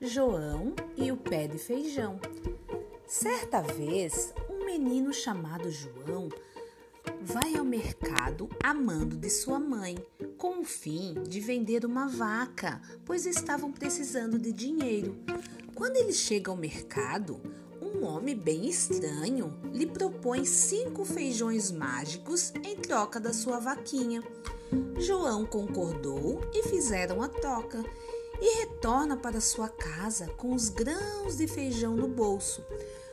João e o pé de feijão. Certa vez, um menino chamado João vai ao mercado amando de sua mãe, com o fim de vender uma vaca, pois estavam precisando de dinheiro. Quando ele chega ao mercado, um homem bem estranho lhe propõe cinco feijões mágicos em troca da sua vaquinha. João concordou e fizeram a troca e retorna para sua casa com os grãos de feijão no bolso.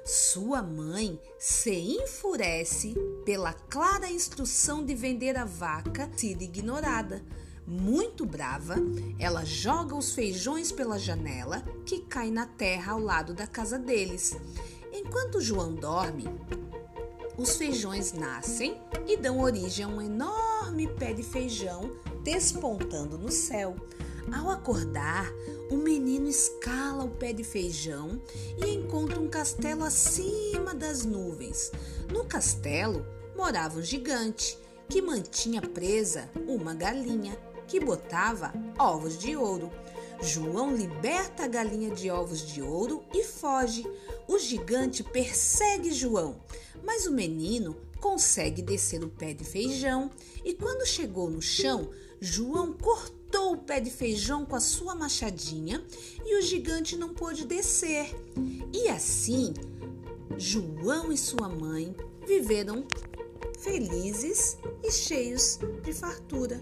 Sua mãe se enfurece pela clara instrução de vender a vaca ser ignorada. Muito brava, ela joga os feijões pela janela que cai na terra ao lado da casa deles. Enquanto João dorme, os feijões nascem e dão origem a um enorme pé de feijão despontando no céu. Ao acordar, o menino escala o pé de feijão e encontra um castelo acima das nuvens. No castelo morava um gigante que mantinha presa uma galinha que botava ovos de ouro. João liberta a galinha de ovos de ouro e foge. O gigante persegue João, mas o menino consegue descer o pé de feijão e quando chegou no chão, João cortou o pé de feijão com a sua machadinha e o gigante não pôde descer. E assim, João e sua mãe viveram felizes e cheios de fartura.